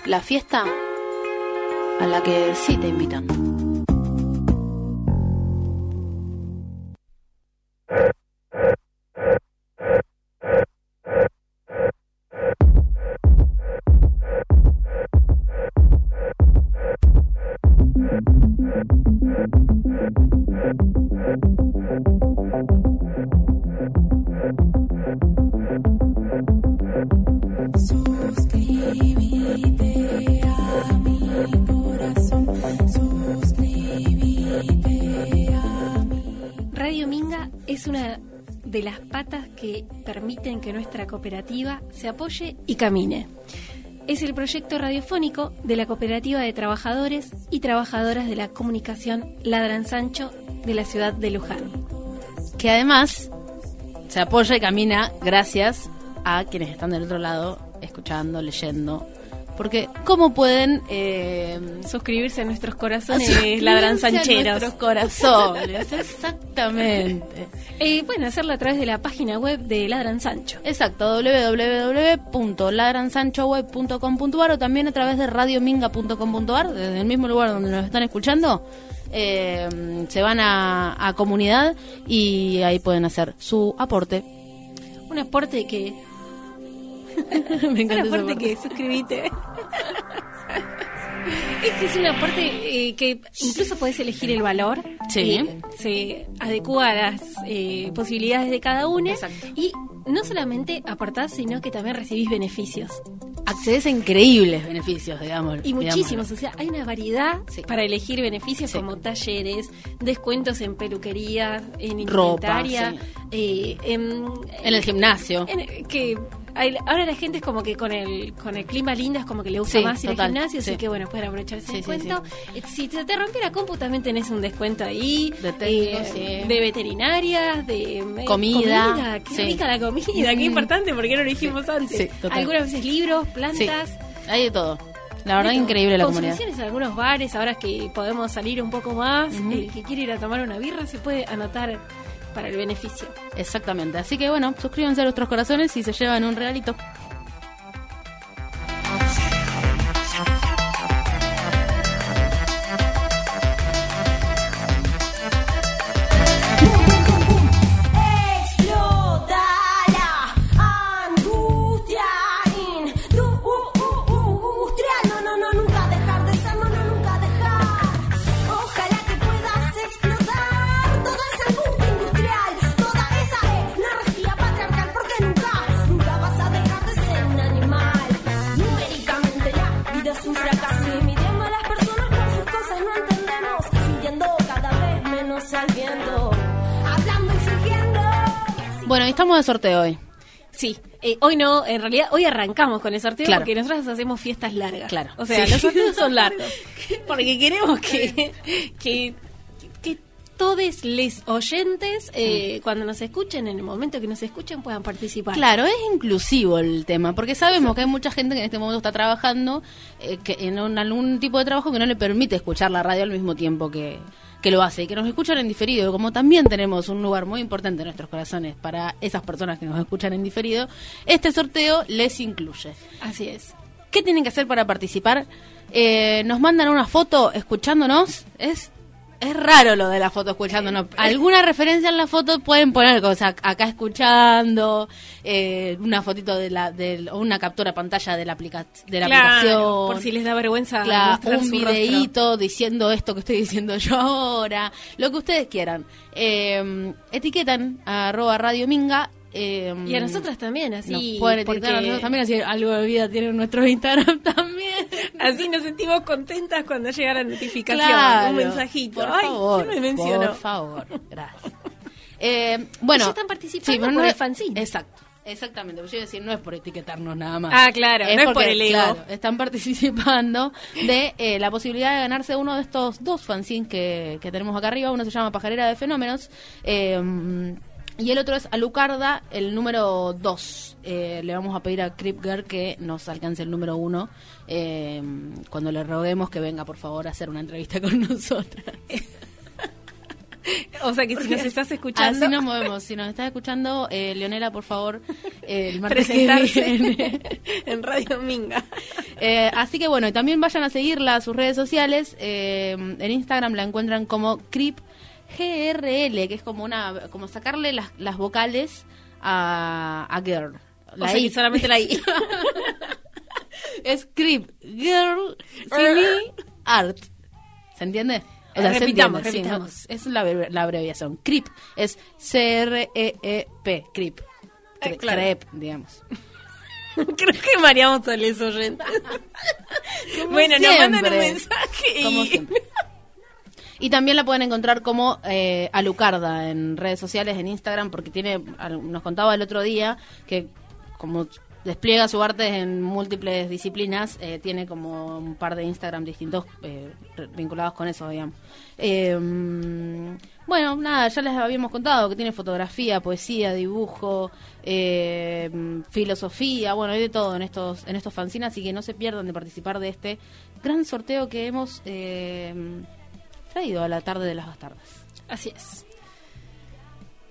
La fiesta a la que sí te invitan. Cooperativa se apoye y camine. Es el proyecto radiofónico de la Cooperativa de Trabajadores y Trabajadoras de la Comunicación Ladran Sancho de la ciudad de Luján. Que además se apoya y camina gracias a quienes están del otro lado escuchando, leyendo. Porque, ¿cómo pueden eh, Suscribirse a nuestros corazones suscribirse Ladran a Sancheros. nuestros corazones? Exactamente. [LAUGHS] Eh, pueden hacerlo a través de la página web de Ladran Sancho. Exacto, www.ladransanchoweb.com.ar o también a través de radiominga.com.ar, desde el mismo lugar donde nos están escuchando. eh, se van a, a comunidad y ahí pueden hacer su aporte. Un aporte que [LAUGHS] Me encanta ese aporte aporte. que suscribite. [LAUGHS] es que es un aporte eh, que incluso podés elegir el valor. Sí. eh, se adecua a las eh, posibilidades de cada uno. Exacto. Y no solamente aportás, sino que también recibís beneficios. Accedes a increíbles beneficios, digamos. Y digamos. muchísimos, o sea, hay una variedad Sí. para elegir beneficios Sí. como talleres, descuentos en peluquería, en Ropa, eh, en, En el gimnasio. en- que ahora la gente es como que con el con el clima lindo es como que le gusta Sí, más ir total, al gimnasio, sí. así que bueno, pueden aprovechar ese Sí, descuento. Eh, Si se te rompió la compu también tenés un descuento ahí De técnico, eh, de veterinarias, de eh, Comida, qué sí. rica la comida, qué importante porque no lo dijimos antes. Algunas veces libros, plantas. Hay de todo. La verdad, increíble la comunidad. En algunos bares, ahora que podemos salir un poco más, el que quiere ir a tomar una birra se puede anotar para el beneficio. Exactamente. Así que bueno, suscríbanse a nuestros corazones y se llevan un regalito. Bueno, estamos de sorteo hoy. Sí, eh, hoy no, en realidad hoy arrancamos con el sorteo Claro. porque nosotros hacemos fiestas largas. Claro. O sea, Sí. los sorteos son [LAUGHS] largos. Porque queremos que, que, que todos les oyentes, eh, cuando nos escuchen, en el momento que nos escuchen, puedan participar. Claro, es inclusivo el tema, porque sabemos que hay mucha gente que en este momento está trabajando eh, que en un- algún tipo de trabajo que no le permite escuchar la radio al mismo tiempo que, que lo hace y que nos escuchan en diferido. Como también tenemos un lugar muy importante en nuestros corazones para esas personas que nos escuchan en diferido, este sorteo les incluye. Así es. ¿Qué tienen que hacer para participar? Eh, nos mandan una foto escuchándonos. Es es raro lo de la foto escuchándonos. Alguna referencia en la foto pueden poner cosas acá escuchando, eh, una fotito de la, del- o una captura de pantalla de la, aplica- de la Claro, aplicación. por si les da vergüenza Claro, un rostro. videíto diciendo esto que estoy diciendo yo ahora, lo que ustedes quieran. Eh, etiquetan a arroba Radio Minga. Eh, Y a nosotras también, así. pueden etiquetar a porque nosotros también, así algo de vida tienen nuestro Instagram [LAUGHS] también. Así nos sentimos contentas cuando llega la notificación. Claro, un mensajito. Por Ay, favor, ¿quién me por favor, gracias. Eh, bueno, están participando pero por no el es- fanzine. Exacto, exactamente. Pues yo iba a decir, no es por etiquetarnos nada más. Ah, claro, no es por porque, el ego. claro, están [LAUGHS] participando de eh, la posibilidad de ganarse uno de estos dos fanzines que, que tenemos acá arriba. Uno se llama Pajarera de Fenómenos. eh, y el otro es Alucarda, el número 2. le vamos a pedir a Crip Girl que nos alcance el número 1 cuando le roguemos que venga, por favor, a hacer una entrevista con [LAUGHS] nosotras. O sea que si nos estás escuchando, Así nos movemos. Si nos estás escuchando, eh, Leonela, por favor, eh, el martes presentarse [LAUGHS] en Radio Minga. Eh, así que bueno, y también vayan a seguirla a sus redes sociales. Eh, en Instagram la encuentran como Crip GRL, que es como una como sacarle las, las vocales a, a Girl. o sea que solamente la I. [LAUGHS] es Crip Girl Cine Art. ¿Se entiende? O sea, se Repitamos, sí, no, es la, la abreviación. Crip es C-R-E-E-P. Crip. Eh, Cre- claro. Crep, digamos. [LAUGHS] Creo que mareamos a los oyentes. bueno, nos mandan un siempre. mensaje y... Como siempre. Y también la pueden encontrar como eh, Alucarda en redes sociales, en Instagram, porque tiene, nos contaba el otro día que como despliega su arte en múltiples disciplinas, eh, tiene como un par de Instagram distintos eh, vinculados con eso, digamos. Mm, bueno, nada, ya les habíamos contado que tiene fotografía, poesía, dibujo, mm, filosofía, bueno, hay de todo en estos, en estos fanzines, así que no se pierdan de participar de este gran sorteo que hemos eh, traído a la tarde de las bastardas. Así es.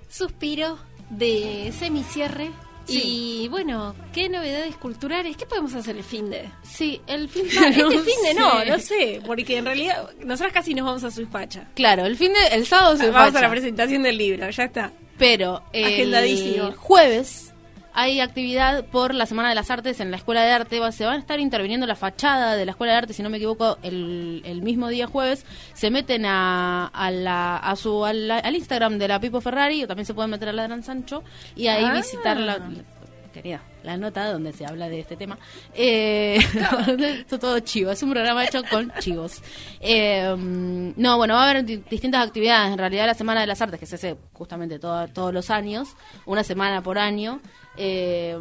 Suspiro de semicierre. Y bueno, ¿qué novedades culturales? ¿Qué podemos hacer el fin de? Sí, el fin [LAUGHS] Ah, este fin de no, no sé, porque en realidad nosotras casi nos vamos a Suispacha. Claro, el fin de, el sábado se Vamos a la presentación del libro, ya está. pero el jueves hay actividad por la Semana de las Artes en la Escuela de Arte. Se van a estar interviniendo la fachada de la Escuela de Arte, si no me equivoco, el, el mismo día jueves. Se meten a, a, la, a su, al, al Instagram de la Pipo Ferrari, o también se pueden meter a la Gran Sancho, y ahí Ah. visitar la- querida, la nota donde se habla de este tema. Eh, [LAUGHS] esto todo chivo, es un programa hecho con chivos. Eh, no, bueno, va a haber di- distintas actividades. En realidad, la Semana de las Artes, que se hace justamente todo- todos los años, una semana por año, eh,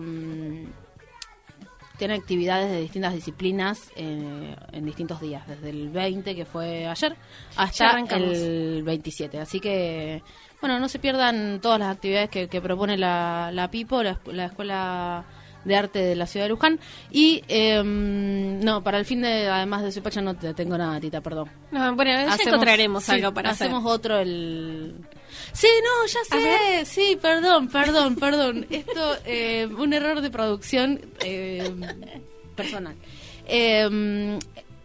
tiene actividades de distintas disciplinas eh, en distintos días, desde el 20, que fue ayer, hasta el 27. Así que, bueno, no se pierdan todas las actividades que, que propone la, la PIPO, la, la Escuela de Arte de la Ciudad de Luján. Y, eh, no, para el fin de, además de Supacha, no te tengo nada, Tita, perdón. No, bueno, ya Hacemos- encontraremos sí, algo para hacemos hacer. otro el sí no ya sé sí perdón perdón perdón esto eh, un error de producción eh, personal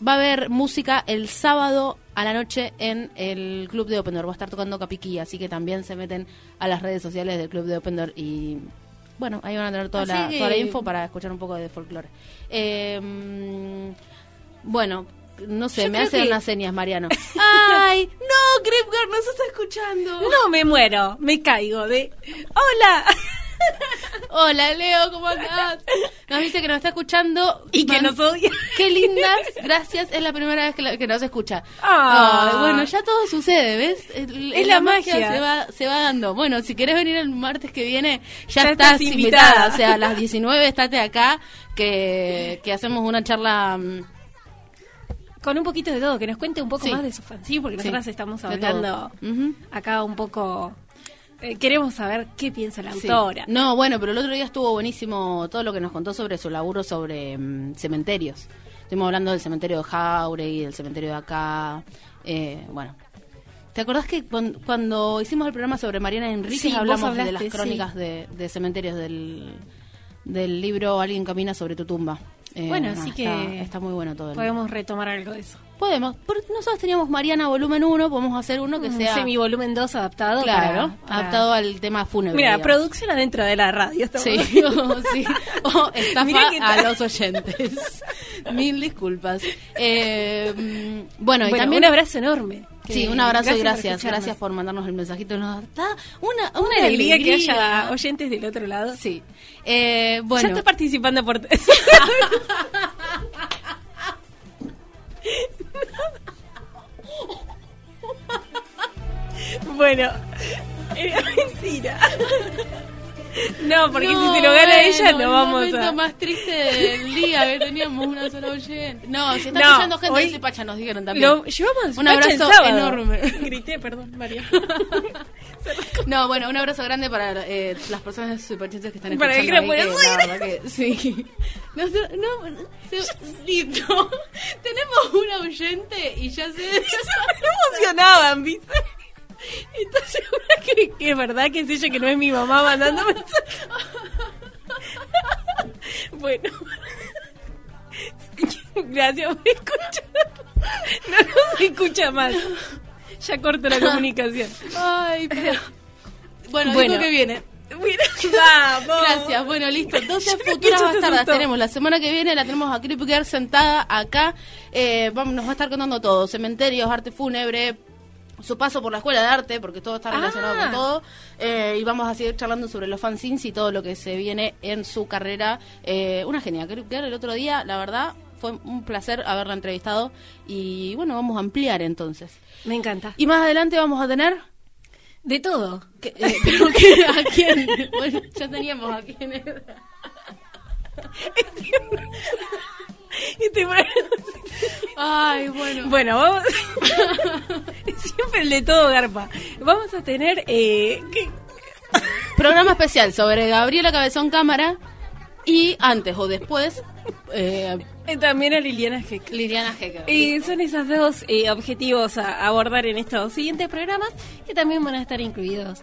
va a haber música el sábado a la noche en el club de Open Door va a estar tocando Capiquí así que también se meten a las redes sociales del club de Open Door y bueno, ahí van a tener toda, Así la, que- toda la info para escuchar un poco de folclore. Eh, bueno, no sé, Yo me hacen que- unas señas, Mariano. [LAUGHS] ¡Ay! ¡No, Gripgar nos está escuchando! No me muero, me caigo de... ¡Hola! Hola, Leo, ¿cómo andás? Nos dice que nos está escuchando. Y que nos odia. Qué lindas, gracias, es la primera vez que, la- que nos escucha. Ah. Bueno, ya todo sucede, ¿ves? El- Es la magia. Se va, se va dando. Bueno, si querés venir el martes que viene, ya, Ya estás, invitada. invitada. O sea, a las 19 estate acá, que, que hacemos una charla... mm, Con un poquito de todo, que nos cuente un poco Sí. más de su fanzine, porque Sí, nosotras estamos hablando acá un poco... eh, queremos saber qué piensa la Sí. autora. No, bueno, pero el otro día estuvo buenísimo todo lo que nos contó sobre su laburo sobre mm, cementerios. Estuvimos hablando del cementerio de Jauregui, del cementerio de acá. eh, bueno. ¿Te acordás que cuan- cuando hicimos el programa sobre Mariana Enríquez Sí, hablamos de las sí. crónicas de, de cementerios del, del libro Alguien camina sobre tu tumba? Eh, Bueno, así está- que Está, muy bueno todo. el- Podemos retomar algo de eso. Podemos. Por- nosotros teníamos Mariana volumen 1, podemos hacer uno que Un sea... semi volumen 2 adaptado. Claro, para- para- adaptado al tema fúnebre. Mira, digamos. producción adentro de la radio. Sí, o, [LAUGHS] sí. o estafa a los oyentes. [LAUGHS] Mil disculpas. Eh, mm, bueno, y Bueno, también... un abrazo enorme. Sí, un abrazo y por gracias. escucharnos. Gracias por mandarnos el mensajito. Nos da una, una, Una alegría, que haya oyentes del otro lado. Sí. Eh, Ya bueno, está participando por... [LAUGHS] bueno, [LAUGHS] era mentira. No, porque si se lo gana ella, bueno, no vamos el momento a... más triste del día que teníamos una sola oyente. No, si está No, escuchando gente hoy- de Suipacha, nos dijeron también. Lo llevamos Un abrazo enorme. [LAUGHS] Grité, perdón, María. [LAUGHS] No, bueno, un abrazo grande para eh, las personas superchantes que están Para el escuchando. ahí, que Buenos la verdad que sí. [LAUGHS] No, no, se- listo. Tenemos una oyente y ya [LAUGHS] se... Me emocionaban, ¿viste? [LAUGHS] ¿Estás segura que, que es verdad que es ella que no es mi mamá mandando mensajes? bueno. Gracias por escuchar. No nos escucha más. Ya corto la [LAUGHS] comunicación. Ay, pero... [LAUGHS] Bueno, Bueno. dijo que viene. Vamos. Gracias, bueno, listo. 12 Yo creo que futuras bastardas tenemos. La semana que viene la tenemos a Creepy Girl sentada acá. Eh, vamos, nos va a estar contando todo: cementerios, arte fúnebre, su paso por la escuela de arte, porque todo está relacionado Ah. con todo. Eh, y vamos a seguir charlando sobre los fanzines y todo lo que se viene en su carrera. Eh, una genia. Creepy Girl el otro día, la verdad. Fue un placer haberla entrevistado y bueno, vamos a ampliar entonces. Me encanta. Y más adelante vamos a tener De todo. que- eh, pero que- ¿A quién? Bueno, ya teníamos a quién era. Este- Ay, bueno. Bueno, vamos. Siempre el de todo garpa. Vamos a tener. Eh. Programa especial sobre Gabriela Cabezón Cámara y antes o después eh, También a Liliana Heck. Liliana Hecker. Y son esos dos eh, objetivos a abordar en estos siguientes programas que también van a estar incluidos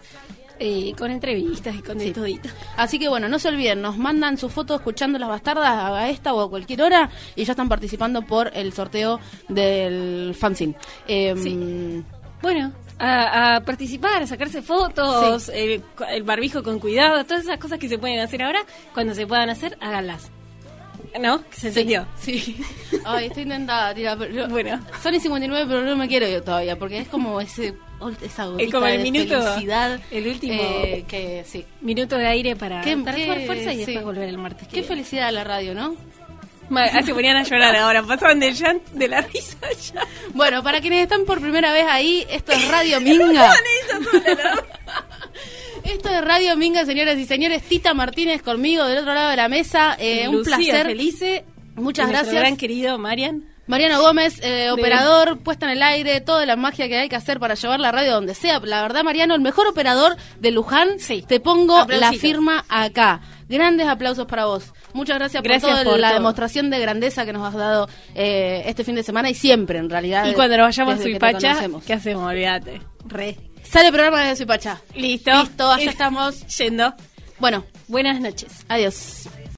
eh, con entrevistas y con de todito. Así que bueno, no se olviden, nos mandan sus fotos escuchando las bastardas a esta o a cualquier hora y ya están participando por el sorteo del fanzine. Eh, Sí. Bueno, a, a participar, a sacarse fotos, el, el barbijo con cuidado, todas esas cosas que se pueden hacer ahora, cuando se puedan hacer, háganlas. ¿No? ¿Se Sí, entendió? sí. [LAUGHS] Ay, estoy intentada, tía, pero Bueno. Son y 59, pero no me quiero yo todavía, porque es como ese esa gotita como el de minuto, felicidad. el último- eh, que sí. Minuto de aire para, Qué- fuerza y sí. después volver el martes. Qué viene. felicidad la radio, ¿no? Ah, se ponían a llorar ahora, pasaban del llanto, de la risa ya. Bueno, para quienes están por primera vez ahí, esto es Radio [LAUGHS] Minga. [LAUGHS] Esto es Radio Minga, señoras y señores. Tita Martínez conmigo del otro lado de la mesa. Eh, un Lucía placer. Felice. Muchas y gracias. gran querido Marian. Mariano Gómez, eh, operador, puesta en el aire, toda la magia que hay que hacer para llevar la radio donde sea. La verdad, Mariano, el mejor operador de Luján. Sí. Te pongo Aplausitos. la firma acá. Grandes aplausos para vos. Muchas gracias, Gracias por, toda por la todo. demostración de grandeza que nos has dado eh, este fin de semana y siempre, en realidad. Y cuando nos vayamos a Suipacha. ¿qué hacemos? Olvídate. Re. Sale el programa desde Suipacha. Listo. Listo, allá estamos. Yendo. Bueno, Buenas noches. adiós.